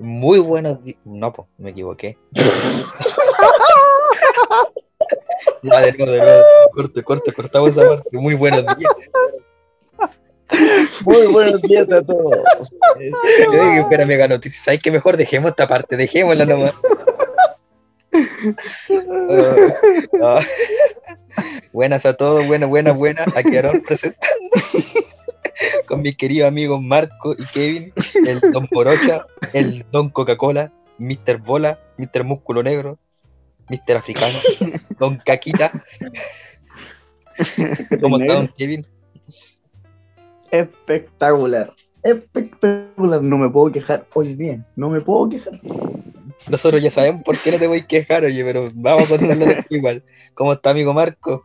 Muy buenos días. No, pues, me equivoqué. ya, de nuevo, de nuevo. Corte, corte, cortamos esa parte. Muy buenos días. Muy buenos días a todos. Oye, espera, mega noticia. ¿Sabes qué mejor? Dejemos esta parte, dejémosla nomás. Ah, ah. Buenas a todos, buenas, buenas, buenas. Aquí Aaron presentando con mis queridos amigos Marco y Kevin, el Don Porocha, el Don Coca-Cola, Mr. Bola, Mr. Músculo Negro, Mr. Africano, Don Caquita. ¿Cómo está, Don Kevin? Espectacular. Espectacular. No me puedo quejar hoy día. No me puedo quejar. Nosotros ya sabemos por qué no te voy a quejar, oye, pero vamos a contarlo igual. ¿Cómo está, amigo Marco?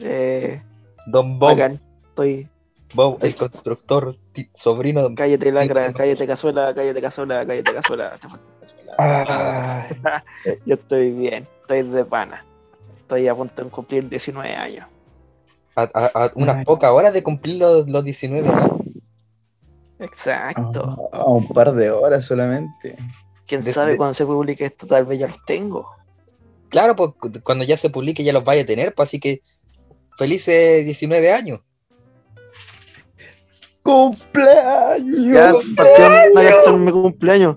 Eh, Don Bob, bacán. Estoy. Bob, el constructor, sobrino de... Cállate, lacra, cállate, cazuela, cállate, cazuela, cállate, cazuela. cazuela. Yo estoy bien, estoy de pana. Estoy a punto de cumplir 19 años. a, a- a unas pocas horas de cumplir los, los 19 años. Exacto. A un par de horas solamente. Quién de- sabe de- cuando se publique esto, tal vez ya los tengo. Claro, pues cu- cuando ya se publique ya los vaya a tener, pues así que felices 19 años. ¡Cumpleaños! Ya, ¿para qué no gastar mi cumpleaños?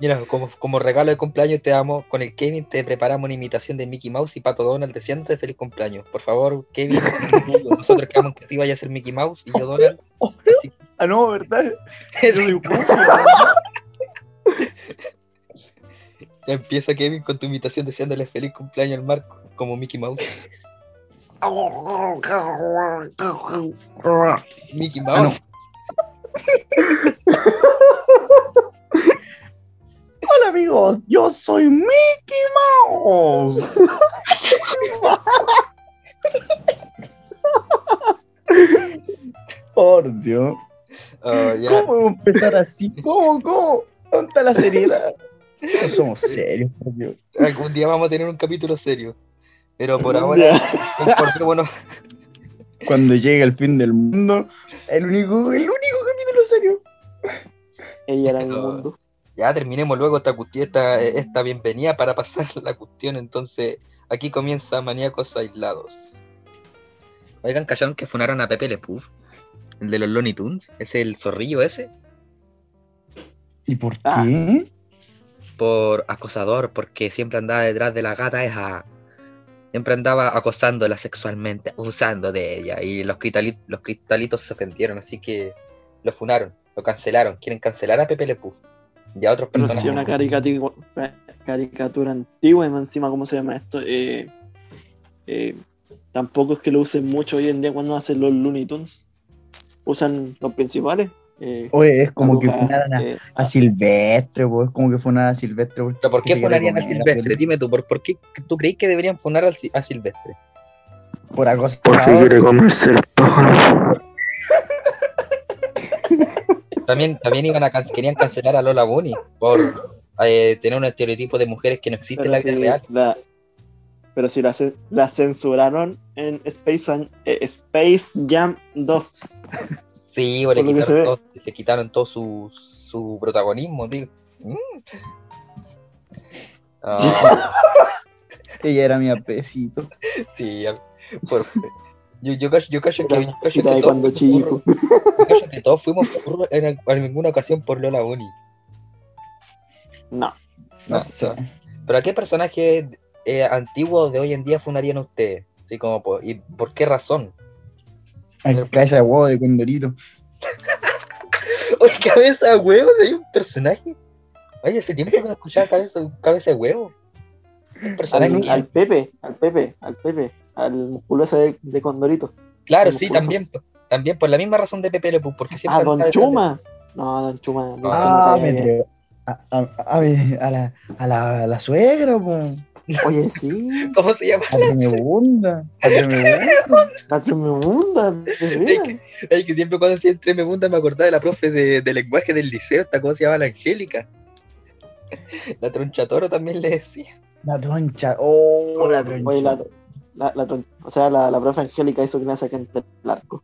Mira, como, como regalo de cumpleaños te damos, con el Kevin te preparamos una imitación de Mickey Mouse y Pato Donald deseándote feliz cumpleaños. Por favor, Kevin, nosotros quedamos que tú vayas a ser Mickey Mouse y yo Donald. Así Ah, no, ¿verdad? Ya empieza Kevin con tu imitación deseándole feliz cumpleaños al Marco, como Mickey Mouse. Mickey Ah, no. Mouse. Hola amigos, yo soy Mickey Mouse. Por Dios. Oh. ¿Cómo vamos a empezar así? ¿Cómo? ¿Cómo? ¿Dónde está la seriedad? No somos serios, por Dios. Algún día vamos a tener un capítulo serio. Pero por ahora, comportémonos. Cuando llegue el fin del mundo, el único, el único capítulo serio. Ella era No. mundo. Ya terminemos luego esta, cuestión, esta, esta bienvenida para pasar la cuestión. Entonces, aquí comienza Maníacos Aislados. Oigan, ¿callaron que funaron a Pepe Le Pew? El de los Looney Tunes. ¿Es el zorrillo ese? ¿Y por Ah. qué? Por acosador, porque siempre andaba detrás de la gata esa. Siempre andaba acosándola sexualmente, abusando de ella. Y los, cristali- los cristalitos se ofendieron, así que lo funaron, lo cancelaron. Quieren cancelar a Pepe Le Pew. Y a otros personajes. sí, una caricatura, caricatura antigua y más encima, ¿cómo se llama esto? Eh, eh, tampoco es que lo usen mucho hoy en día cuando hacen los Looney Tunes. Usan los principales. Eh, Oye, es como que funaran a, eh, a Silvestre, pues, como que funaran a Silvestre. ¿Pero por qué funarían a Silvestre? Dime tú, ¿por, por qué tú crees que deberían funar a Silvestre? Por acosador. Porque quiere comerse el pájaro. También, también iban a can- querían cancelar a Lola Bunny por eh, tener un estereotipo de mujeres que no existe en la si vida real. la, pero si la, ce- la censuraron en Space, eh, Space Jam 2. Sí, o le quitaron, ve. todo, le quitaron todo su, su protagonismo, digo. Mm. Ah, Ella era mi apesito. sí, por- yo, yo, cacho- yo cacho que, yo cacho que todos chico. yo cacho que todos fuimos furros en, alguna ocasión por Lola Bunny. No. No No, sé. no. Pero ¿a qué personajes eh, antiguos de hoy en día funarían ustedes? Así como, por- ¿y por qué razón? Al cabeza de huevo de Condorito. Oye, cabeza de huevo, hay un personaje. Oye, hace tiempo que no escuchaba cabeza, cabeza de huevo. Un personaje Al, que- al Pepe, al Pepe, al Pepe, al musculoso de, de Condorito. Claro, sí, también. También por la misma razón de Pepe Le porque siempre Ah, Don de- Chuma. No, Don Chuma. Don Ah, me. A, a, a la, a, la, a la suegra, pues. Oye, sí. ¿Cómo se llama? Tremebunda. Tremebunda. La veras. Ay, que siempre cuando decía entre me me acordaba de la profe de, de lenguaje del liceo, esta cosa se llama la Angélica. La tronchatoro también le decía. La troncha. Oh, la troncha. Oye, la, la, o sea, la, la profe Angélica hizo que me saquen el arco.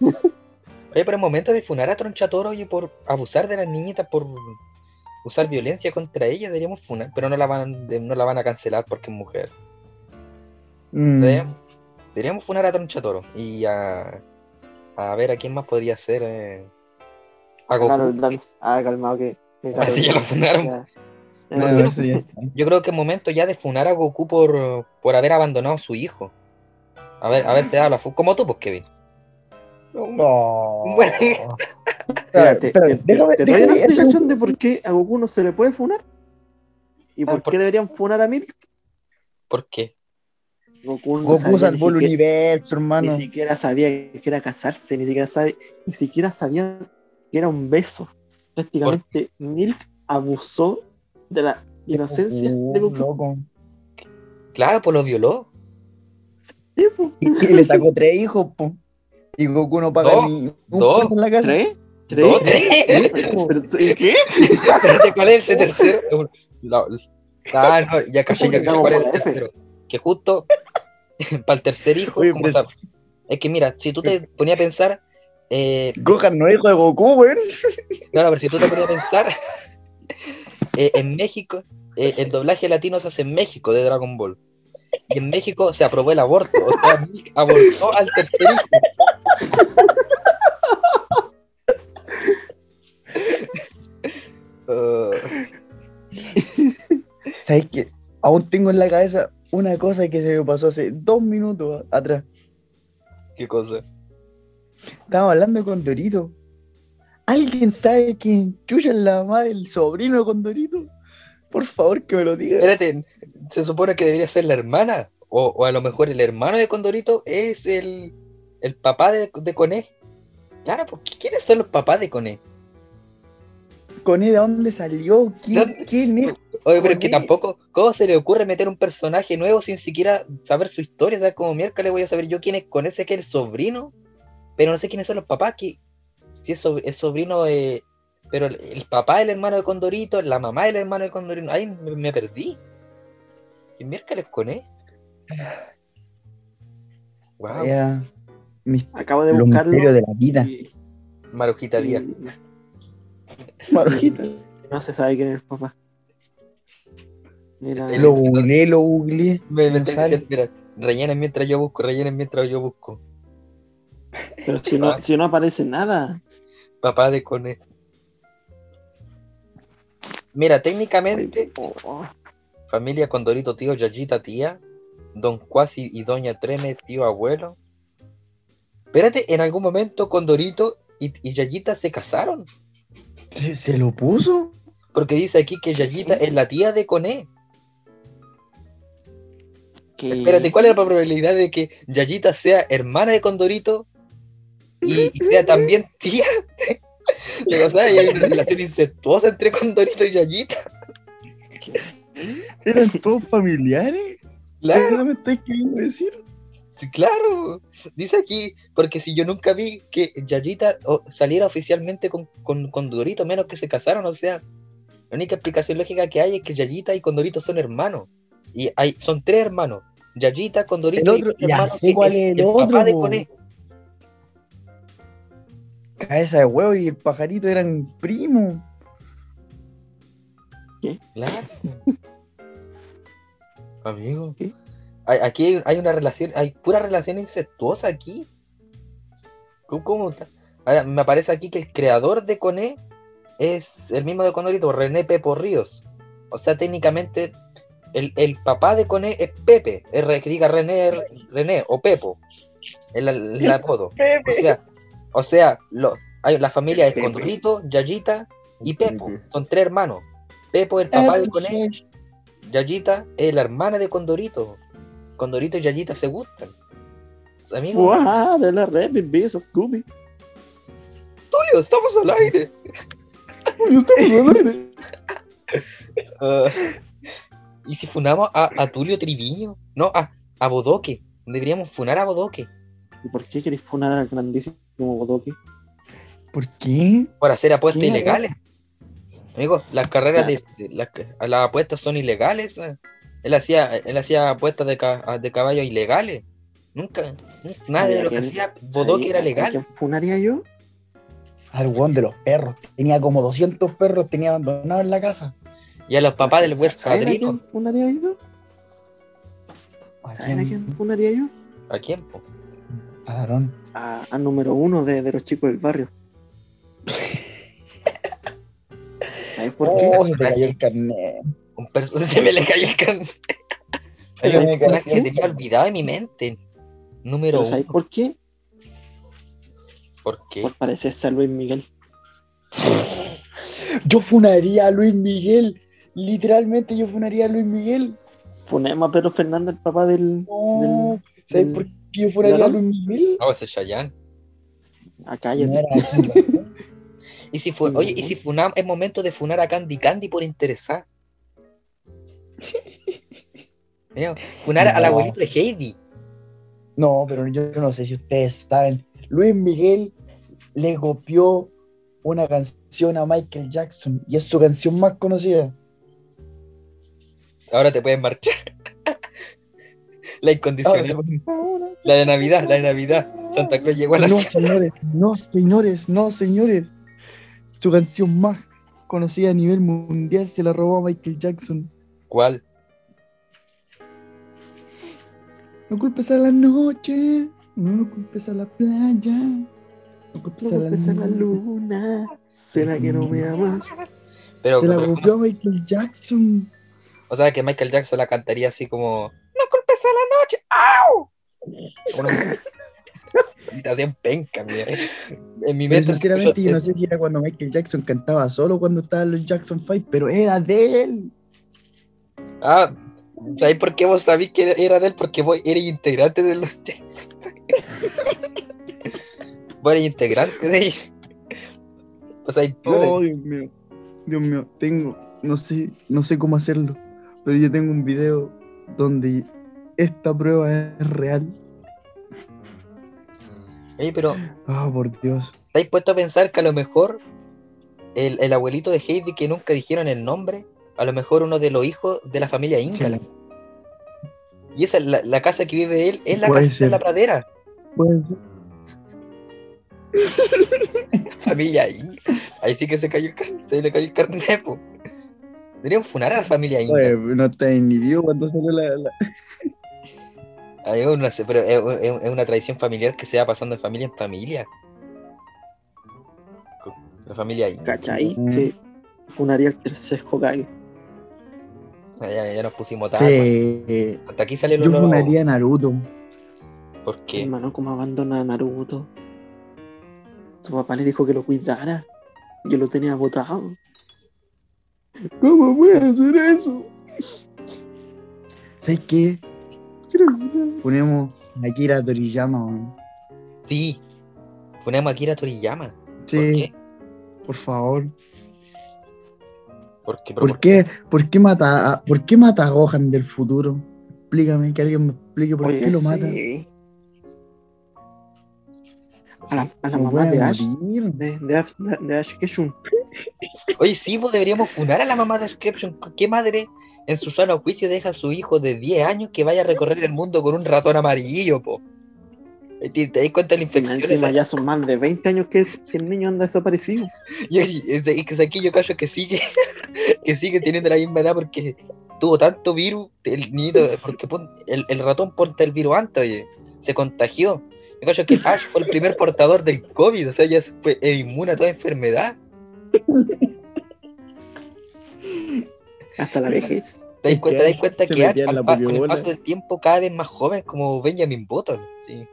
Oye, pero es momento de funar a Tronchatoro y por abusar de las niñitas, por usar violencia contra ella, deberíamos funar, pero no la van, no la van a cancelar porque es mujer. Mm. Deberíamos, deberíamos funar a Tronchatoro y a, a ver a quién más podría ser. eh, a Goku. Carol Dance. Ah, calmado que. que sí, ya lo funaron. Ya. Ya, No, sí. no, sí, ya. Yo creo que es momento ya de funar a Goku por, por haber abandonado a su hijo. A ver, haberte dado la fu Como tú, pues, Kevin. Oh. Bueno. Mira, te, te- déjame- te doy déjame una explicación de por qué a Goku no se le puede funar. ¿Y Ah, por qué deberían funar a Milk? ¿Por qué? Goku, no Goku salvó el universo, hermano. ni siquiera sabía que era casarse, ni siquiera, sabe, ni siquiera sabía que era un beso. Prácticamente Milk abusó de la inocencia Goku, de Goku. loco. Claro, pues lo violó. Sí, po. Y, y le sacó tres hijos, po. Y Goku no paga ni un en la casa. ¿Tres? Dos, ¿Tres? tres. Pero, ¿y ¿Qué? ¿cuál es ese tercero? La- ah, no, ya caché, ya caché cuál es el tercero. Que justo para el tercer hijo, Oye, como pero es que mira, si tú te ponías a pensar, eh, Gohan no es hijo de Goku, weón. Claro, pero si tú te ponías a pensar, eh, en México, eh, el doblaje latino se hace en México de Dragon Ball. Y en México se aprobó el aborto. O sea, Milk abortó al tercer hijo. ¿Sabes qué? Aún tengo en la cabeza una cosa que se me pasó hace dos minutos atrás. ¿Qué cosa? Estábamos hablando de Condorito. ¿Alguien sabe quién chucha es la mamá del sobrino de Condorito? Por favor, que me lo diga. Espérate, se supone que debería ser la hermana. O, o a lo mejor el hermano de Condorito es el, el papá de, de Coné. Claro, pues ¿quiénes son los papás de Coné? ¿Con él de dónde salió? ¿Quién, quién es? Oye, pero es que tampoco, ¿cómo se le ocurre meter un personaje nuevo sin siquiera saber su historia? ¿Sabes cómo mierda le voy a saber yo quién es con ese que es el sobrino? Pero no sé quiénes son los papás, que si es, sobr- es sobrino de. Pero el, el papá del hermano de Condorito, la mamá del hermano de Condorito. Ay, me, me perdí. ¿Quién miércoles con él? Wow, mis- Acabo de los buscarlo. misterios de la vida. y- Marujita Díaz. y Marujita. no se sabe quién es el papá. Mira, Lo googleé, lo googleé. Me, me sale. mira, rellenen mientras yo busco, rellenen mientras yo busco. pero si no, si no aparece nada. Papá de Coné. Mira, técnicamente, Oh, familia Condorito, tío, Yayita, tía, Don Cuasi y Doña Treme, tío, abuelo. Espérate, en algún momento Condorito y, y Yayita se casaron. ¿Se, se lo puso? Porque dice aquí que Yayita es la tía de Coné. Espérate, ¿cuál es la probabilidad de que Yayita sea hermana de Condorito y, y sea también tía? O sea, hay una relación incestuosa entre Condorito y Yayita. ¿Eran todos familiares? Claro, ¿Qué me estáis queriendo decir? sí, claro. Dice aquí, porque si yo nunca vi que Yayita saliera oficialmente con, con Condorito, menos que se casaron, o sea, la única explicación lógica que hay es que Yayita y Condorito son hermanos. Y hay, son tres hermanos. Yayita, Condorito El y otro- ya sé cuál es el papá otro, de po. Coné. Cabeza de huevo y el pajarito eran primos. Claro. Amigo. ¿Qué? Hay- Aquí hay, hay una relación, hay pura relación incestuosa aquí. ¿Cómo, cómo está? Ahora, me aparece aquí que el creador de Coné es el mismo de Condorito, René Pepo Ríos. O sea, técnicamente el, el papá de Coné es Pepe, es re- que diga René, René o Pepo, el, el apodo. O sea, o sea lo, hay, la familia es Pepe. Condorito, Yayita y Pepo. Son tres hermanos. Pepo es el papá de Coné, Yayita es la hermana de Condorito. Condorito y Yayita se gustan. Amigo, ¡Guau! De la red, beso, Scooby. Tulio, estamos al aire. Uy, estamos al aire. Ah, ¿Y si funamos a, a Tulio Triviño? No, a, a Bodoque. Deberíamos funar a Bodoque. ¿Y por qué queréis funar al grandísimo Bodoque? ¿Por qué? por hacer apuestas ¿Qué? ilegales. Amigo, las carreras de, de- las, las apuestas son ilegales. eh. Él hacía, él hacía apuestas de, de caballos ilegales. Nunca, nunca- nada de ¿Sabía lo que hacía Bodoque ¿Sabéis era legal. funaría yo? Al weón de los perros. Tenía como 200 perros, tenía abandonados en la casa. Y a los papás del West ¿Saben a Padrino. quién funaría yo? ¿A ¿Saben a quién? funaría yo? ¿A quién, po? A Aarón. A- Al número uno de, de los chicos del barrio. ¿Sabes por qué? Oh, se te cayó el carnet. Un perso- se me le cayó el can. Se Hay un me personaje que el tenía olvidado en mi mente. Número ¿Pero ¿Sabes uno. por qué? ¿Por qué? Por parecerse a Luis Miguel. Yo funaría a Luis Miguel. Literalmente yo funaría a Luis Miguel. Funemos a Pedro Fernández, el papá del. No. del- ¿Sabes del- por qué yo funaría a. Luis Miguel? No, ese es Chayanne. Ah, cállate. Y si fu- Sí, Oye, y si funam- es momento de funar a Candy Candy por interesar. Funar al abuelito de Heidi. No, pero yo no sé si ustedes saben. Luis Miguel le copió una canción a Michael Jackson y es su canción más conocida. Ahora te pueden marchar. La incondicional. Ahora- La de Navidad, la de Navidad. Santa Cruz llegó a la No, ciudad. señores, no, señores, no, señores. Su canción más conocida a nivel mundial se la robó a Michael Jackson. ¿Cuál? No culpes a la noche, no culpes a la playa, no culpes No a la golpes a la luna. ¿Será que no me amas? Pero, Se la pero- copió a Michael Jackson. O sea, que Michael Jackson la cantaría así como No culpes a la noche. ¡Au! Imitación penca, mira. En mi mente. sinceramente, yo no sé si era cuando Michael Jackson cantaba solo cuando estaban los Jackson 5, pero era de él. Ah, ¿sabes por qué vos sabés que era de él? Porque vos eres integrante de los Vos eres integrante de ellos. O sea, hay Oh, Dios mío. Dios mío, tengo, no sé, no sé cómo hacerlo, pero yo tengo un video donde esta prueba es real. Oye, pero Ah, por Dios. ¿estáis puesto a pensar que a lo mejor el, el abuelito de Heidi que nunca dijeron el nombre, a lo mejor uno de los hijos de la familia Ingala? Y esa es la, la casa que vive él, es la Puede casa ser. de la pradera. Puede ser. Familia Ingala. Ahí sí que se cayó el carnet, se le cayó el carnet, po. Deberían funar a la familia Oye, Ingala. no está ni vivo cuando salió la, la- Ay, yo no sé, pero es, es- es una tradición familiar que se va pasando de familia en familia. La familia. ¿Cachai? Mm. Que funaría el tercer Hokage. Ah, Ya, ya nos pusimos tarde. Sí. Hasta aquí sale el Yo olor a- funaría a Naruto. ¿Por qué? Hermano, ¿cómo abandona a Naruto? Su papá le dijo que lo cuidara. Yo lo tenía botado. ¿Cómo puede hacer eso? ¿Sabes qué? Ponemos a Akira Toriyama, weón. Sí. Ponemos a Akira Toriyama. ¿Por Sí, qué? por favor. ¿Por qué? ¿Pero ¿Por qué, por qué mata a, por qué mata a Gohan del futuro? Explícame, que alguien me explique por Oye, qué lo mata. sí. A la, a la No mamá de Ash. morir. De, de, Ash- de, de Ash Ketchum. Oye, sí, pues deberíamos funar a la mamá de Description. ¿Qué madre en su sano juicio deja a su hijo de 10 años que vaya a recorrer el mundo con un ratón amarillo, po? ¿Te, das cuenta de la Y infección? encima ya son más de 20 años que, es- que el niño anda desaparecido. Y, y- que aquí yo cacho que sigue, que sigue teniendo la misma edad porque tuvo tanto virus, el niñito, porque pon- el, el ratón porta el virus antes, oye, se contagió. Yo cacho que Ash fue el primer portador del COVID, o sea, ya fue inmune a toda enfermedad. Hasta la vejez. ¿Te das cuenta, que te das cuenta que al con el paso del tiempo cada vez más joven como Benjamin Button? Sí,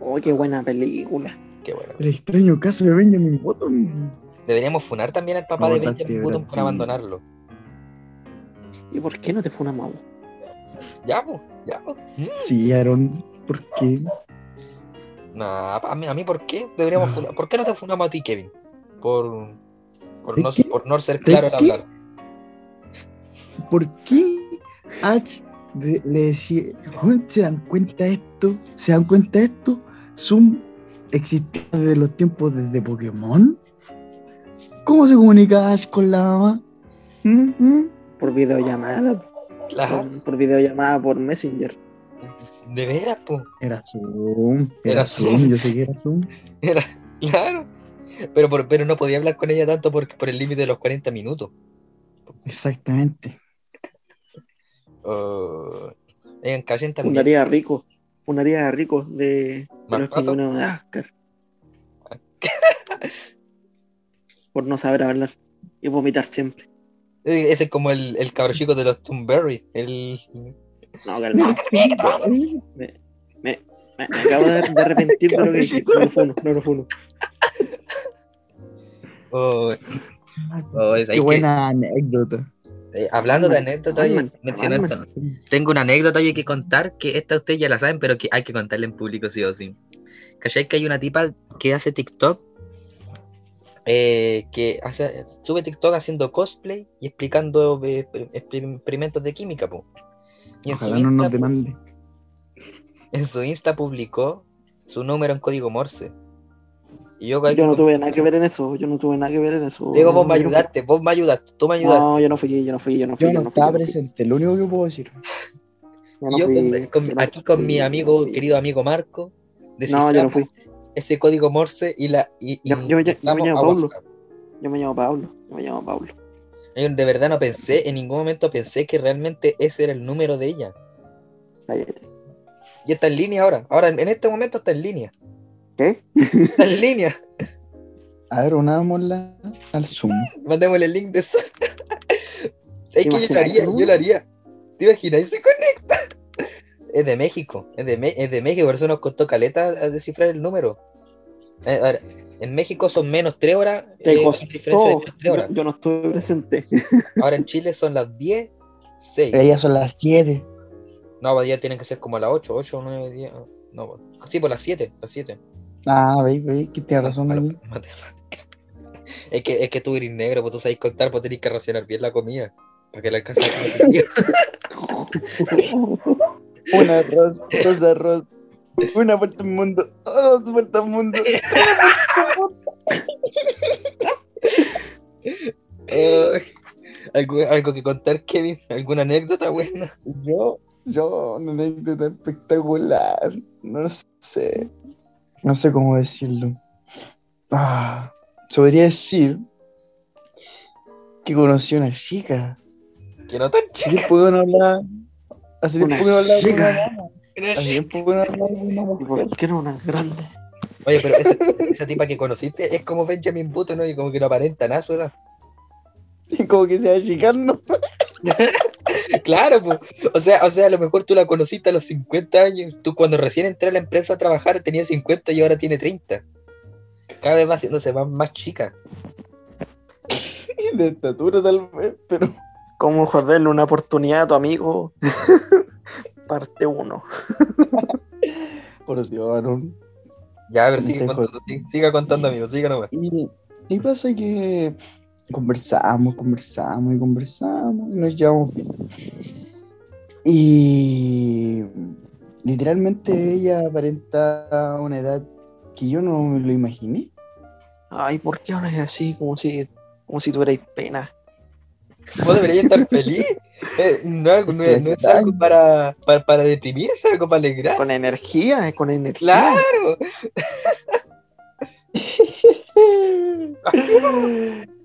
Oh, qué buena película. qué bueno. El extraño caso de Benjamin Button. Deberíamos funar también al papá No, de Benjamin Button por abandonarlo. ¿Y por qué no te funamos? Ya, pues, ya, pues. Sí, Aaron, ¿por qué? Nah, a mí, a mí, ¿por qué? Deberíamos Ah. funar- ¿Por qué no te funamos a ti, Kevin? Por, por, ¿De no, por no ser ¿De claro al hablar. ¿Por qué Ash de- le decía, "Weón, ¿se dan cuenta de esto? ¿Se dan cuenta de esto? Zoom existía desde los tiempos desde Pokémon. ¿Cómo se comunica Ash con la mamá? ¿Mm? ¿Mm? Por videollamada. Claro, Por, por videollamada por Messenger. de veras, pues. Era Zoom, Era era, Zoom. Zoom. yo sé que era Zoom. Era, Claro. Pero, por- pero no podía hablar con ella tanto por, por el límite de los 40 minutos. Exactamente. Oh, Oigan, callen Un también. área rico. Un área rico de, de ¿Más los de Ascar. Por no saber hablar y vomitar siempre. Ese es como el, el cabro chico de los Toonberry. El... No, calma. Me, me, me- me acabo de, de arrepentir de lo que dije. No lo funo, no lo funo. Oh, oh, es- hay Qué que- buena anécdota. eh, hablando de anécdotas, mencioné esto. Tengo una anécdota yo que contar que esta ustedes ya la saben, pero que hay que contarla en público sí o sí. ¿Cachai? Que hay una tipa que hace TikTok, eh, que hace, sube TikTok haciendo cosplay y explicando eh, exper- experimentos de química, po. Y Ojalá no nos demande. en su Insta publicó su número en código Morse. Y yo, Yo no tuve nada que ver en eso. Yo no tuve nada que ver en eso. Diego, vos me ayudaste, vos me ayudaste, tú me ayudaste. No, yo no fui, yo no fui, yo no fui. Yo no fui, estaba yo no fui. presente, lo único que puedo decir. Yo no yo fui, con- con- aquí con fui, mi amigo, querido amigo Marco, No, yo no fui. ese código Morse y la y, y Yo- yo me llamo. WhatsApp. Yo me llamo Pablo. Yo me llamo Pablo. Yo de verdad no pensé, en ningún momento pensé que realmente ese era el número de ella. Cállate. Y está en línea ahora. Ahora, en este momento está en línea. ¿Qué? Está en línea. A ver, unámosla al Zoom. Mandémosle el link de eso. Es que yo lo haría, yo lo haría. ¿Te imaginas? Y se conecta. Es de México, es de, Me- es de México, por eso nos costó caleta a descifrar el número. Eh, a ver, en México son menos 3 horas. Te eh, costó. tres Yo, horas. yo no estuve presente. Ahora en Chile son las 10, 6. Ellas son las 7. No, pues ya tienen que ser como a las 8, 8, 9, 10. No, pues, sí, por las 7, las 7. Ah, veis, veis, que tiene razón ahí. Es que, es que tú eres negro, pues tú sabes contar, pues tenés que racionar bien la comida. Para que le alcance. Un arroz, dos arroz, una vuelta al mundo, dos vueltas al mundo. ¿Algo, algo que contar, Kevin? ¿Alguna anécdota buena? Yo, yo, una anécdota espectacular. No sé. No sé cómo decirlo. Ah, se podría decir que conocí a una chica. Que no tan Hace tiempo que no hablaba. Hace tiempo que no hablaba con una chica. Hace tiempo que no hablaba con una ¿Y mujer. no una grande? Oye, pero esa, esa tipa que conociste es como Benjamin Button, ¿no? Y como que no aparenta nada su edad. Como que se va achicando. Claro, pues. O sea, o sea, a lo mejor tú la conociste a los 50 años. Tú cuando recién entré a la empresa a trabajar tenía 50 y ahora tiene 30. Cada vez va haciéndose más, más chica. De estatura tal vez, pero. ¿Cómo joderle una oportunidad a tu amigo? Parte 1. Por Dios, Aaron. Ya, a ver, sigue contando, siga contando, amigo, siga nomás. Y, y pasa que conversamos, conversamos y conversamos y nos llevamos bien. Y literalmente ella aparenta una edad que yo no me lo imaginé. Ay, ¿por qué es así? Como si, como si tuvierais pena. Vos deberías estar feliz. Eh, no, es, no es algo para, para, para deprimir, es algo para alegrar. Con energía, con energía. Claro.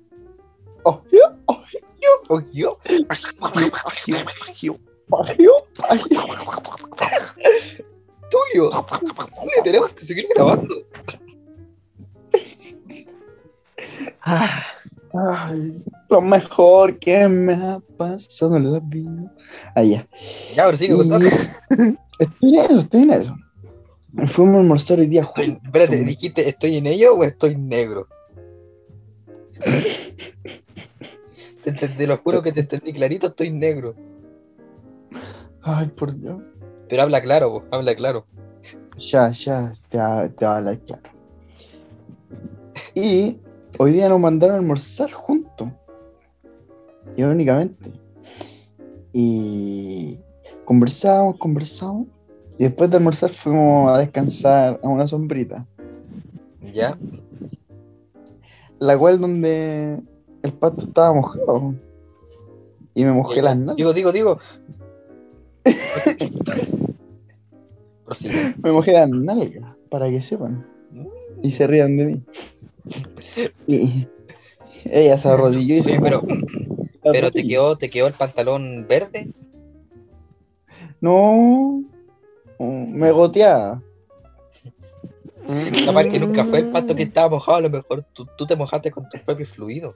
Tulio. Tulio, tenemos que seguir grabando. Ah, ay, lo mejor que me ha pasado en la vida. Allá. Ya, pero sigue contando. Estoy en eso, estoy en eso. Fuimos a almorzar hoy día juntos. espérate, dijiste, ¿estoy en ello o estoy negro? Te, te- te lo juro que te entendí clarito, estoy negro. Ay, por Dios. Pero habla claro, vos, habla claro. Ya, ya, te va, te va a hablar claro. Y hoy día nos mandaron a almorzar juntos. Irónicamente. Y conversamos, conversamos. Y después de almorzar fuimos a descansar a una sombrita. ¿Ya? La cual donde el pato estaba mojado. Y me mojé las nalgas. Digo, digo, digo. Me mojé las nalgas, para que sepan. y se rían de mí. Y ella se arrodilló y se Oye, pero, pero te quedó, te quedó el pantalón verde. No, me goteaba. Capaz que nunca fue el pato que estaba mojado, a lo mejor tú, tú te mojaste con tus propios fluidos.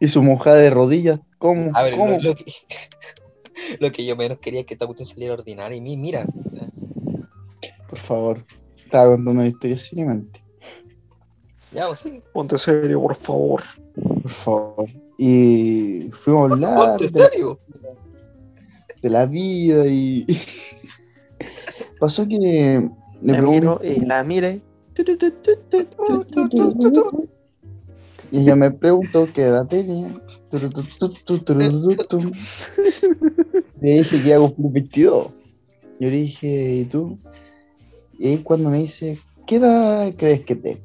Y su mojada de rodillas. ¿Cómo? A ver, ¿Cómo? lo, lo que, lo que yo menos quería es que esta cuestión saliera ordinaria. Y mi- mira, Por favor. Estaba contando una historia cinemática. ya, pues sí. Ponte serio, por favor. Por favor. Y fuimos a hablar Ponte de, serio. de la vida y pasó que le La pregunté miro y la mire. Y yo me pregunto qué edad tenía. Le dije que iba a cumplir 22. Yo le dije, ¿y tú? Y ahí cuando me dice, ¿qué edad crees que tengo?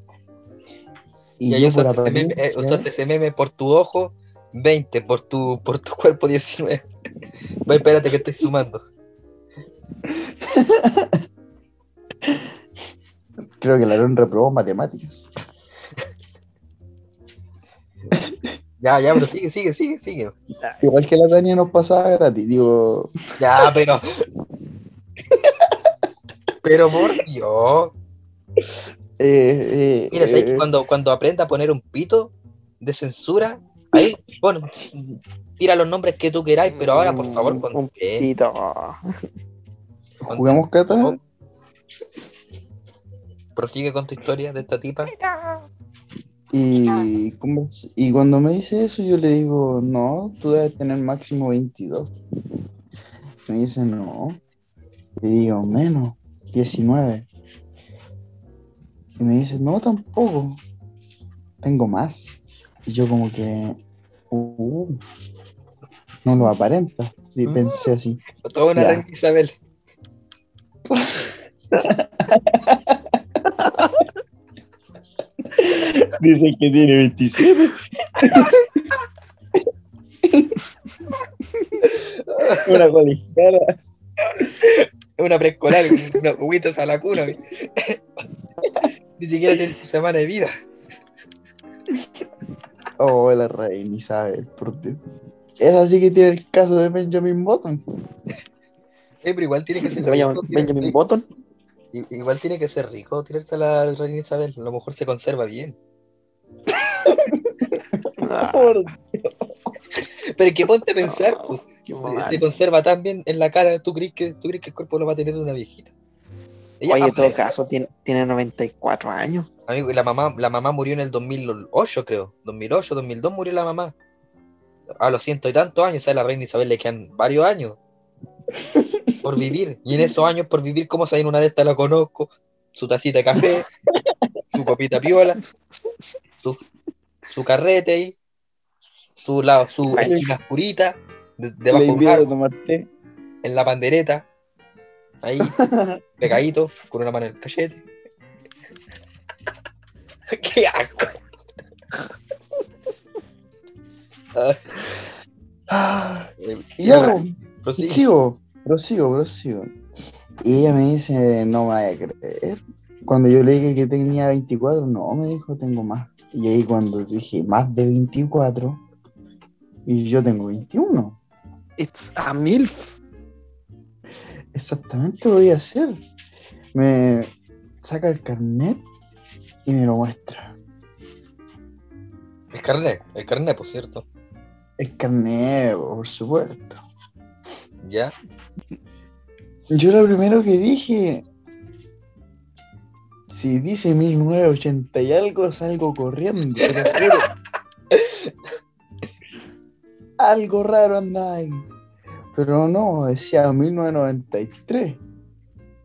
Y, y yo por usaste, meme, eh, usaste ese meme por tu ojo, 20, por tu, por tu cuerpo, 19. Voy, espérate que estoy sumando. creo que la Aaron reprobó matemáticas. Ya, ya, pero sigue, sigue, sigue, sigue. Igual que la Tania nos pasaba gratis, digo, Ya, pero. Pero por Dios. eh, eh, Mira, ¿sabes que eh, cuando, cuando aprenda a poner un pito de censura, ahí, bueno, tira los nombres que tú queráis, pero ahora, por favor, Un con pito. jugamos Cata. Prosigue con tu historia de esta tipa. Y, y cuando me dice eso, yo le digo, no, tú debes tener máximo 22. Me dice, no. Le digo, menos, 19. Y me dice, no, tampoco. Tengo más. Y yo como que, uh, no lo aparenta. Y Mm. pensé así. Toda una Isabel. Dicen que tiene 27. Una colegiala. Una preescolar, unos huevitos a la cuna. Ni siquiera tiene su semana de vida. Oh, la reina Isabel, por Dios. Esa sí que tiene el caso de Benjamin Button. Eh, pero igual tiene que ser Benjamin, rico. Benjamin Button. Igual tiene que ser rico tirarse a la reina Isabel. A lo mejor se conserva bien. Ah, Por- Pero es que ponte a pensar, no, pues, se conserva tan bien en la cara. ¿Tú crees que, tú crees que el cuerpo lo va a tener de una viejita? Ella- Oye, en todo caso, tiene, tiene 94 años. Amigo, la mamá, la mamá murió en el 2008, creo. 2008, 2002 murió la mamá. A los ciento y tantos años, a la reina Isabel le quedan varios años por vivir. Y en esos años por vivir, ¿cómo saben una de estas la conozco? Su tacita de café, su copita piola, su, su carrete ahí, su lado, su esquina oscurita, de- debajo de un tomar té. en la pandereta, ahí, pegadito, con una mano en el cachete. ¡Qué asco! Ah, Ah, y ya, ahora, prosigo, prosigo, prosigo. Y ella me dice, no me vaya a creer. Cuando yo le dije que tenía 24, no, me dijo, tengo más. Y ahí cuando dije, más de 24, y yo tengo 21. It's a MILF. Exactamente lo voy a hacer. Me saca el carnet y me lo muestra. El carnet, el carnet, por cierto. El carnet, por supuesto. Ya. Yo lo primero que dije, si dice 1980 y algo, salgo corriendo, algo raro anda ahí. Pero no, decía 1993.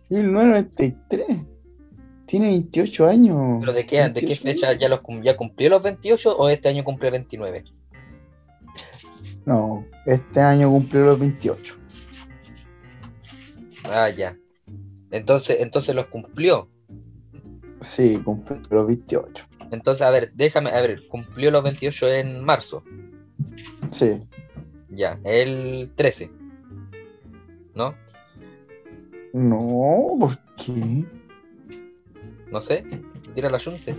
1993. Tiene 28 años. ¿Pero de qué, de qué 28 fecha ya, los, ya cumplió los 28 o este año cumple 29? No, este año cumplió los 28. Ah, ya. Entonces, entonces los cumplió. Sí, cumplió los 28. Entonces, a ver, déjame, a ver, cumplió los 28 en marzo. Sí, Ya, el 13. ¿No? No, ¿por qué? No sé, tira la yunte.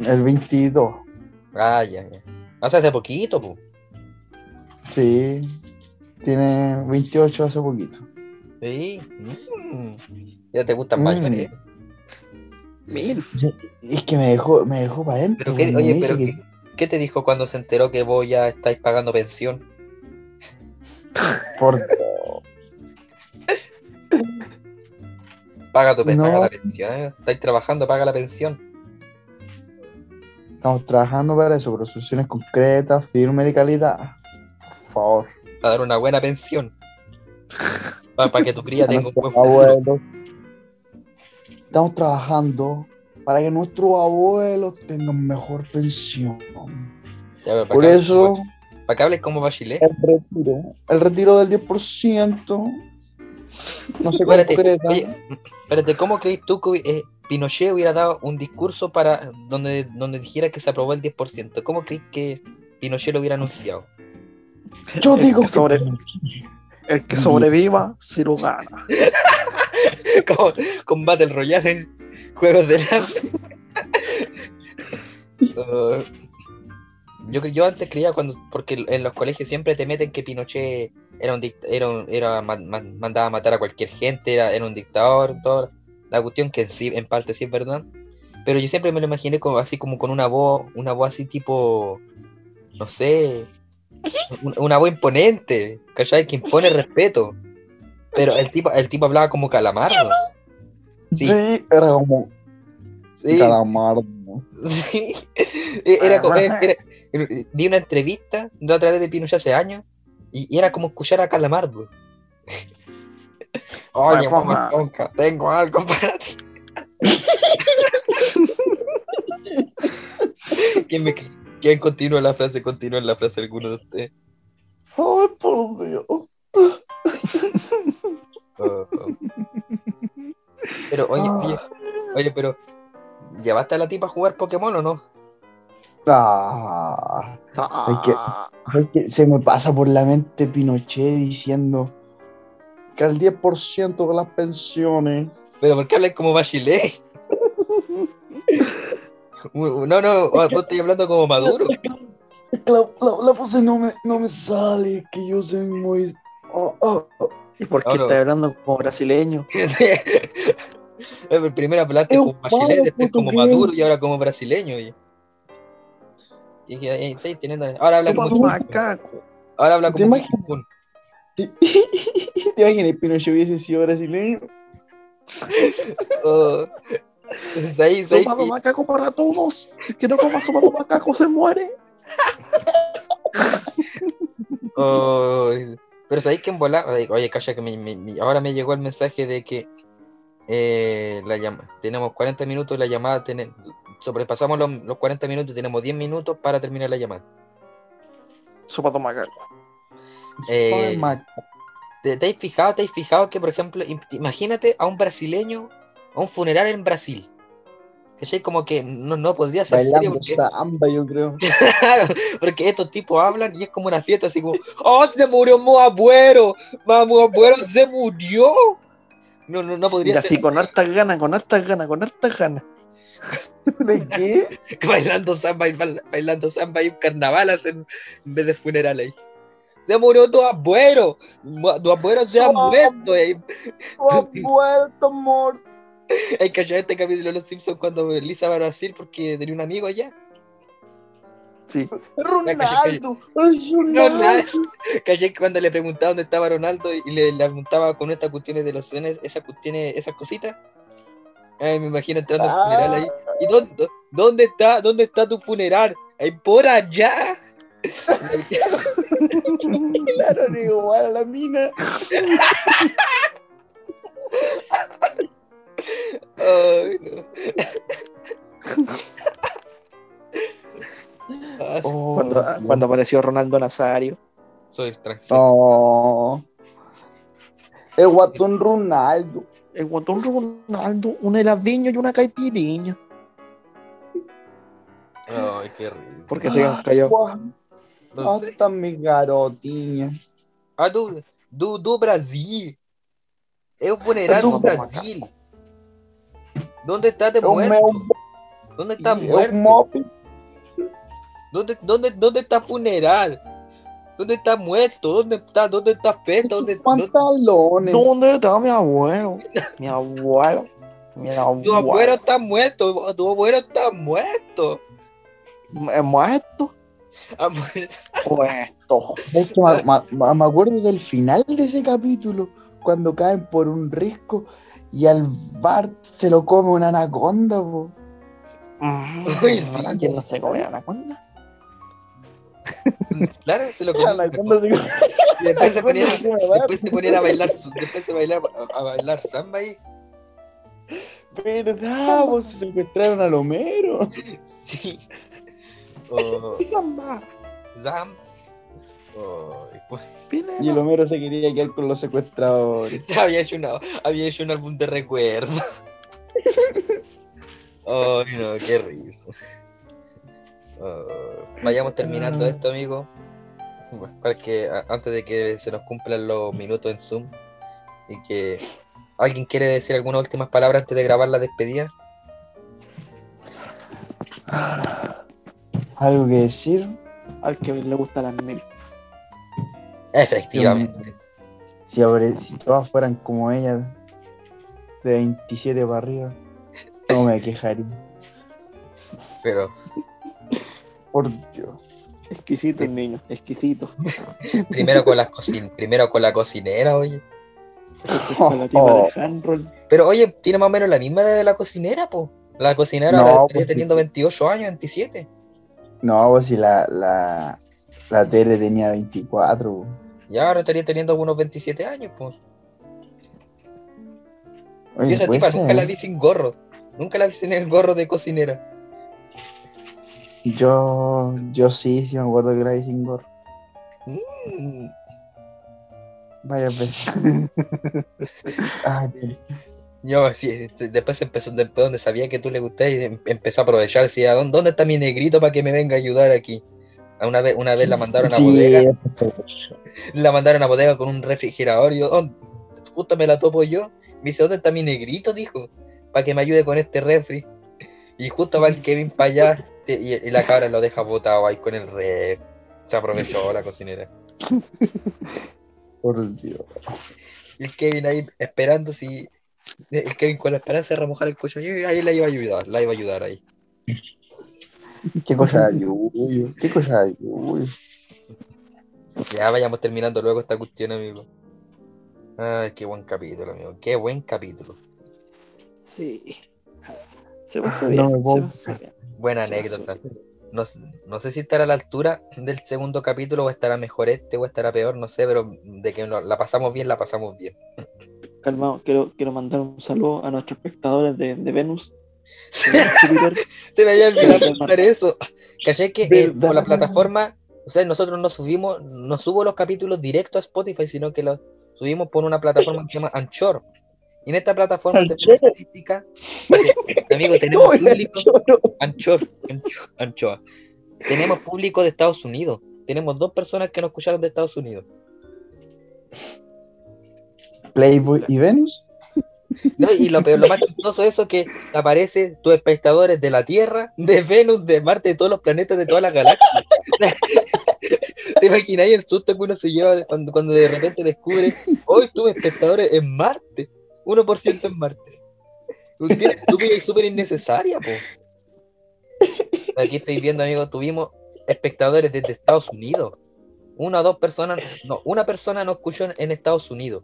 El 22. Ah, ya, ya. Hace hace poquito, pues. Sí. Tiene 28 hace poquito. Sí. Mm. Ya te gustan Mm. mayores. ¿eh? Milf. Sí, es que me dejó, me dejó para adentro. Pero qué, cuando oye, me pero ¿qué, qué te dijo cuando se enteró que vos ya estáis pagando pensión? por Paga tu pe- No. paga la pensión, ¿eh? Estáis trabajando, paga la pensión. Estamos trabajando para eso, pero soluciones concretas, firme de calidad. Por favor. Para dar una buena pensión. Para que tu cría tenga un buen futuro. Estamos trabajando para que nuestros abuelos tengan mejor pensión. Ya, Por eso, Para que hables como Bachelet. el retiro, el retiro del 10%, no se Espérate, concreta. oye, espérate, ¿cómo crees tú que eh, Pinochet hubiera dado un discurso para donde, donde dijera que se aprobó el 10%? ¿Cómo crees que Pinochet lo hubiera anunciado? Yo el digo que que sobre- El que sobreviva se lo gana. Como con Battle Royale, juegos de la... Uh, yo, yo antes creía cuando, porque en los colegios siempre te meten que Pinochet era un era, un- era ma- ma- mandaba a matar a cualquier gente, era, era un dictador, toda la cuestión que en sí, en parte sí es verdad. Pero yo siempre me lo imaginé como así como con una voz, una voz así tipo, no sé, un- una voz imponente, ¿cachai? Que impone respeto. Pero el tipo, el tipo hablaba como calamardo. sí, Sí, era como sí. calamardo. Sí. E- Era, como- era- vi una entrevista otra vez de Pinochet hace años y, era como escuchar a Calamardo. Oye, mamá, tengo algo para ti. ¿Quién, me, ¿Quién continúa la frase? Continúa la frase alguno de ustedes. Ay, por Dios. Oh. Pero, oye, oye, oye, pero ¿llevaste a la tipa a jugar Pokémon o no? Ah, Ah, es que se me pasa por la mente Pinochet diciendo que al 10% de las pensiones. Pero ¿por qué hablas como Bachelet? No, no, vos estás hablando como Maduro. Es que la, la, no me, no me sale, es que yo soy muy. Oh, oh, oh. ¿Y por qué estás hablando como brasileño? Eh, Primero hablaste como pavo después como. Maduro y ahora como brasileño. Y, y estáis teniendo. Ahora habla Sopa como. Ahora habla ¿Te como. ¿Te, ¿Te imaginas Pinochet hubiese sido brasileño? Oh, entonces ahí, ahí- Sopa de macaco para todos. El que no coma sopa de macaco se muere. oh, pero sabéis que en volar. Oye, calla que me- me- me- ahora me llegó el mensaje de que eh, la llama, tenemos 40 minutos y la llamada tiene- sobrepasamos los, los 40 minutos y tenemos 10 minutos para terminar la llamada. Sopa macaco. Eh, ¿Te, te has fijado, te has fijado que, por ejemplo, im- imagínate a un brasileño a un funeral en Brasil? ¿Cachai? Como que no, no podría ser serio Bailando porque, samba, yo creo. claro, porque estos tipos hablan y es como una fiesta así como, ¡Oh, se murió mi abuelo! ¡Mi abuelo se murió! No, no, no podría Mira, ser así con hartas ganas, con hartas ganas, con hartas ganas. ¿De qué? bailando samba y bail- bailando samba y un carnaval hacen en vez de funeral ahí. Se murió tu abuelo, tu abuelo se ha muerto. Ha vuelto amor. Hay que hallar este capítulo de Los Simpsons cuando Lisa va a Brasil porque tenía un amigo allá. Sí. Ronaldo. Ay, Ronaldo. ¿Cachai? Que Cuando le preguntaba dónde estaba Ronaldo y le, le preguntaba con estas cuestiones de los cenes, esas cuestiones, esas cositas. Ay, me imagino entrando al funeral ahí. ¿Y dónde, dónde está, dónde está tu funeral? Ahí por allá. Claro, igual a la mina. No. Ah, Oh, Cuando, Dios. cuando apareció Ronaldo Nazario. Soy extranjero. Oh. El guatón Ronaldo. El guatón Ronaldo, un heladiño y una caipiriña. Ay, qué rico. Porque se. Guau, No. Hasta mi garotinha. Ah, do, do, do Brasil. Es un funeral Es un- en Brasil. ¿Dónde estás de muerto? ¿Dónde estás es un muerto? ¿Dónde, dónde, ¿Dónde está funeral? ¿Dónde está muerto? ¿Dónde está, dónde está fecha? ¿Dónde, dónde- pantalones. ¿Dónde está mi abuelo? Mi abuelo. Mi Tu abuelo. abuelo está muerto, tu abuelo está muerto. ¿Es muerto? Ha muerto. Muerto. Me acuerdo del final de ese capítulo, cuando caen por un risco y al Bart se lo come una anaconda, po. Uy, sí. ¿Quién no se come la anaconda? Claro, se lo comió. anaconda se come- Y después se ponían, come a después se ponían a bailar, después se bailar, a, a bailar samba ahí. ¿Verdad? Vos se secuestraron al Homero. Sí. Oh, Samba. Zam. Oh, y pues, Y el Homero se quería quedar con los secuestradores. había, hecho una, había hecho un álbum de recuerdo. Ay, no, qué risa. Oh, vayamos terminando esto, amigo. Para que antes de que se nos cumplan los minutos en Zoom y que alguien quiere decir algunas últimas palabras antes de grabar la despedida. ¿Algo que decir? Al que le gusta las mil. Efectivamente. Si, abre- si todas fueran como ella, de 27 para arriba, no me quejaría. Pero Por Dios. Exquisito el niño, exquisito. primero con las cocin primero con la cocinera, oye. Con la tipa Oh. de handroll. Pero oye, tiene más o menos la misma edad de la cocinera, po. La cocinera No, ahora pues estaría sí. teniendo 28 años, 27. No, pues si la, la, la tele tenía 24. po. Y ahora estaría teniendo algunos 27 años, pues. Oye, Yo esa puede tipa nunca la vi sin gorro. Nunca la vi sin el gorro de cocinera. Yo, yo sí, sí me acuerdo que la vi sin gorro. Mm. Vaya veces. Ay, Dios. Yo, sí, sí, después empezó, después donde sabía que tú le gustabas y em- empezó a aprovechar, decía, ¿dónde, dónde está mi negrito para que me venga a ayudar aquí? Una vez, una vez la mandaron a Sí, bodega, la mandaron a bodega con un refrigerador y yo, "¿Dónde? justo me la topo yo. Me dice, ¿dónde está mi negrito? Dijo, para que me ayude con este refri. Y justo va el Kevin para allá y, y la cabra lo deja botado ahí con el ref. Se aprovechó la cocinera. Por Dios. Y el Kevin ahí esperando si. El Kevin con la esperanza de remojar el cuello. Y ahí la iba a ayudar, la iba a ayudar ahí. Qué cosa de yuyo. Qué cosa de yuyo. Ya vayamos terminando luego esta cuestión, amigo. Ay, qué buen capítulo, amigo. Qué buen capítulo. Sí. Se pasó No bien. se pasó bien. Buena Se anécdota. No, no sé si estará a la altura del segundo capítulo o estará mejor este o estará peor, no sé, pero de que no- la pasamos bien, la pasamos bien. Calmado, quiero, quiero mandar un saludo a nuestros espectadores de, de Venus. Se me había olvidado contar eso. Caché que eh, la plataforma, o sea, nosotros no subimos, no subo los capítulos directos a Spotify, sino que los subimos por una plataforma que se llama Anchor. Y en esta plataforma Anchor. tenemos estadística. Amigo, tenemos No, público. Anchor, Ancho- Anchoa. Tenemos público de Estados Unidos. Tenemos dos personas que nos escucharon de Estados Unidos. Playboy y Venus. Y lo peor, lo más chistoso de eso es que aparece tus espectadores de la Tierra, de Venus, de Marte, de todos los planetas, de todas las galaxias. ¿Te imaginas el susto que uno se lleva cuando, cuando de repente descubre, hoy tuve espectadores en Marte, 1% en Marte? Estúpida y súper innecesaria, po. Aquí estoy viendo, amigo, tuvimos espectadores desde Estados Unidos. Una o dos personas, no, una persona nos escuchó en Estados Unidos.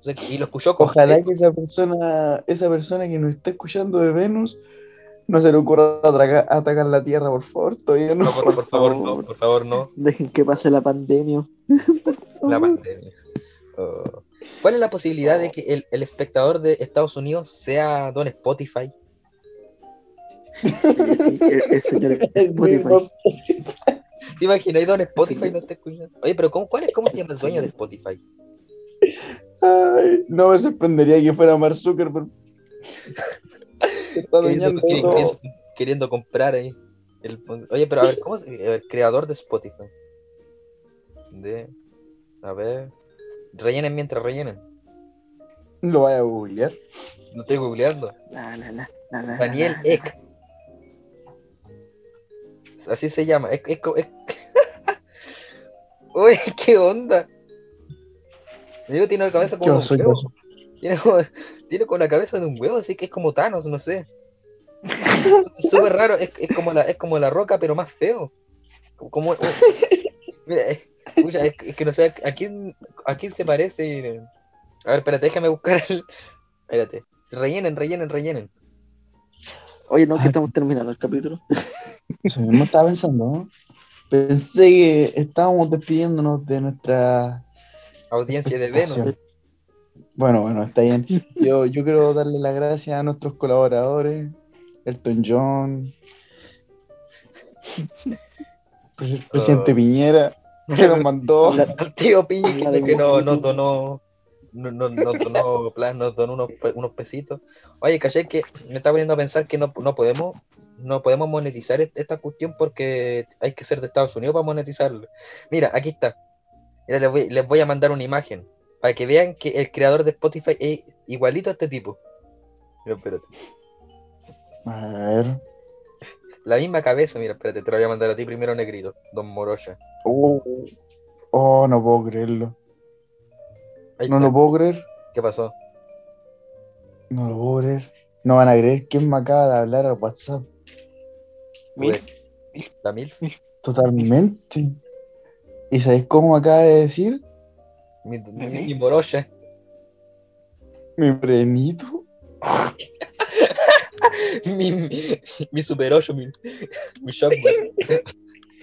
O sea, y lo escuchó con Ojalá que esa persona, esa persona que nos está escuchando de Venus, no se le ocurra atacar la Tierra, por favor. Todavía no. No, por, por favor, no, por favor, no. Dejen que pase la pandemia. La pandemia. Oh. ¿Cuál es la posibilidad de que el, el espectador de Estados Unidos sea Don Spotify? Sí, el, el señor Spotify. ¿Te imaginas? Don Spotify Sí. no está escuchando. Oye, pero ¿cómo, cuál es, ¿cómo se llama el dueño de Spotify? Ay, no me sorprendería que fuera Mark Zuckerberg. Se está Queriendo, dañando queriendo- todo. queriendo- queriendo comprar ahí. el- oye, pero a ver, ¿cómo se El creador de Spotify. De. A ver. Rellenen mientras rellenen. Lo voy a googlear. Lo estoy googleando. La, la, la, la, la, Daniel. Eck. Así se llama. Es, es, co- es- Uy, qué onda. Tiene la cabeza como un huevo. Tiene como, tiene como la cabeza de un huevo, así que es como Thanos, no sé. Es súper raro, es, es como la, es como la roca, pero más feo. Como, como- mira, es, escucha, es- es que no sé a quién, a quién se parece. A ver, espérate, déjame buscar el. Espérate. Rellenen, rellenen, rellenen. Oye, no, que Ay. estamos terminando el capítulo. Eso mismo estaba pensando, ¿no? Pensé que estábamos despidiéndonos de nuestra Audiencia de Venus. Bueno, bueno, está bien. Yo, yo quiero darle las gracias a nuestros colaboradores, Elton John, el presidente Oh. Piñera, que nos mandó. Al tío Piñi Habla que, no, nos tú. donó. No, no, donó plan, nos donó unos, unos pesitos. Oye, caché que me está poniendo a pensar que no, no podemos no podemos monetizar est- esta cuestión porque hay que ser de Estados Unidos para monetizarlo. Mira, aquí está. Mira, les voy, les voy a mandar una imagen para que vean que el creador de Spotify es igualito a este tipo. Mira, espérate. A ver. La misma cabeza, mira, espérate, te lo voy a mandar a ti primero, negrito, Don Morocha. Oh, oh, no puedo creerlo. Ahí No está. lo puedo creer. ¿Qué pasó? No lo puedo creer. No van a creer quién me acaba de hablar al WhatsApp. Mil. ¿La mil? Totalmente. ¿Y sabéis cómo acaba de decir? Mi, mi, mi Morocha. Mi prenito. mi, mi, mi Super 8, mi, mi Shockwave.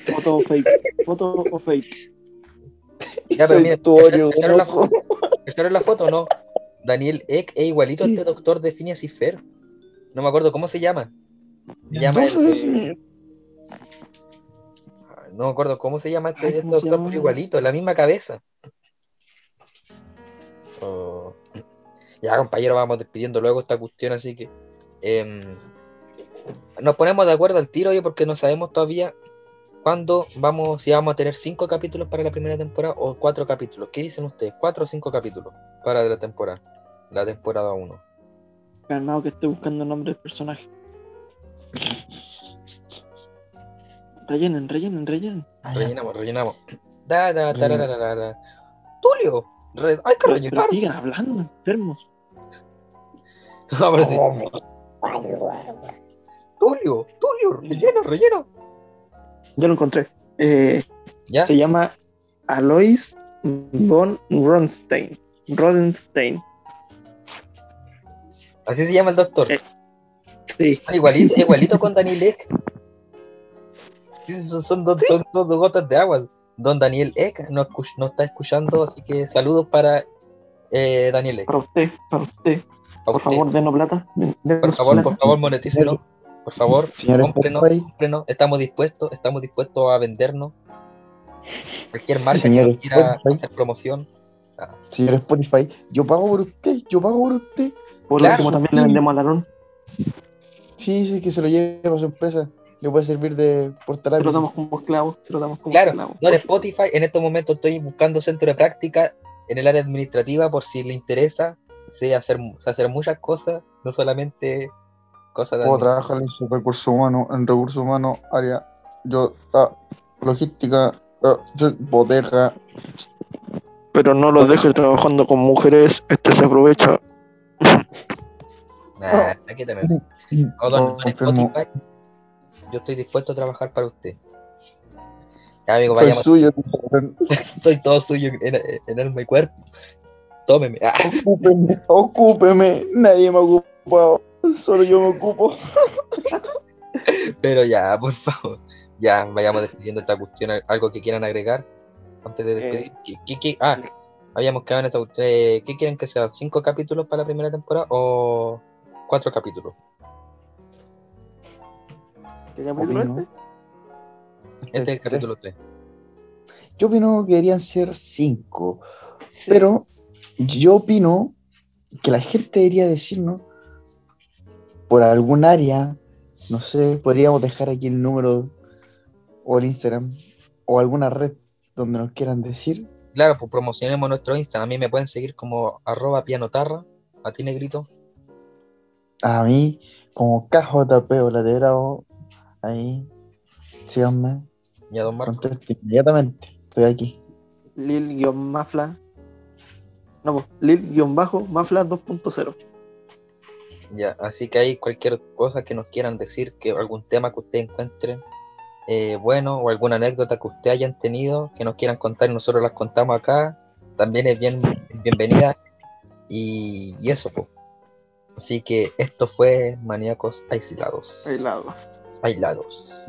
Foto o fake. Foto o fake. Ya, pero mira, ¿cacharon la. ¿cacharon la foto o no? Daniel Eck es igualito Sí. a este doctor de Phineas y Fer. No me acuerdo cómo se llama. Se llama el-. No me acuerdo cómo se llama este, Ay, ¿cómo se doctor, llama? pero igualito, la misma cabeza. Oh. Ya, compañero, vamos despidiendo luego esta cuestión, así que. em, nos ponemos de acuerdo al tiro, oye, porque no sabemos todavía cuándo vamos, si vamos a tener cinco capítulos para la primera temporada o cuatro capítulos. ¿Qué dicen ustedes? ¿Cuatro o cinco capítulos para la temporada? La temporada 1. Calmado que estoy buscando el nombre del personaje. Rellenen, rellenen, rellenen. Ah. Rellenamos, rellenamos. Da, da, Rellena. tarararara. Tulio, re- hay que Pero, rellenar. pero sigan hablando, enfermos. Ahora sí. Tulio, Tulio, relleno, relleno. Ya lo encontré. Eh, ¿Ya? Se llama Alois von Ronstein. Rodenstein. Así se llama el doctor. Eh. Sí. Ah, Igualito, igualito con Daniel Eck. Sí, Son, son dos, son dos gotas de agua. Don Daniel Eck no, escuch- no está escuchando, así que saludos para eh, Daniel Eck. Para usted, para usted. A Por usted. favor, denos plata. Den- por denos favor, plata. por favor, monetícenos. Por favor, Señor cómprenos, Spotify, cómprenos. Estamos dispuestos, estamos dispuestos a vendernos. Cualquier marca que Señor nos quiera Spotify. hacer promoción. señor Spotify, yo pago por usted, yo pago por usted. Por Claro. último, también le vendemos al Aarón. Sí, sí, que se lo lleve para su empresa. Le puede servir de Se portalápiz. lo damos como esclavo. Se lo damos como Claro, esclavo. no en Spotify, en estos momentos estoy buscando centro de práctica en el área administrativa por si le interesa. Sé hacer, sé hacer muchas cosas, no solamente cosas de Puedo trabajar en su recursos humanos, en recursos humanos, área, yo, ah, logística, ah, yo- bodega. Pero no lo deje trabajando con mujeres. Este se aprovecha. Nah, aquí tenés. No, don, don. Spotify, yo estoy dispuesto a trabajar para usted. Ya, amigo, Soy vayamos. suyo. Soy todo suyo en, en alma y cuerpo. Tómeme. Ah, Ocúpeme, ocúpeme. Nadie me ha ocupado. Solo yo me ocupo. pero ya, por favor. Ya, vayamos despidiendo esta cuestión. ¿Algo que quieran agregar antes de despedir? ¿Qué- qué- qué- Ah, habíamos quedado en esta cuestión. Eh, ¿Qué quieren que sea? ¿Cinco capítulos para la primera temporada o cuatro capítulos? ¿Qué capítulo Opino. este? Este es el capítulo 3. Yo opino que deberían ser cinco. Pero yo opino que la gente debería decirnos por algún área, no sé, podríamos dejar aquí el número o el Instagram o alguna red donde nos quieran decir. Claro, pues promocionemos nuestro Instagram. A mí me pueden seguir como arroba pianotarra. a ti, negrito. A mí, como KJP o la de Bravo, ahí, síganme, Y a don Marco. contesto inmediatamente. Estoy aquí. Lil-Mafla. No, pues, Lil-Mafla 2.0. Ya, así que hay cualquier cosa que nos quieran decir, que algún tema que ustedes encuentren eh, bueno o alguna anécdota que ustedes hayan tenido, que nos quieran contar y nosotros las contamos acá, también es bien bienvenida. Y, y eso, pues. Así que esto fue Maníacos Aislados. Aislado. Aislados.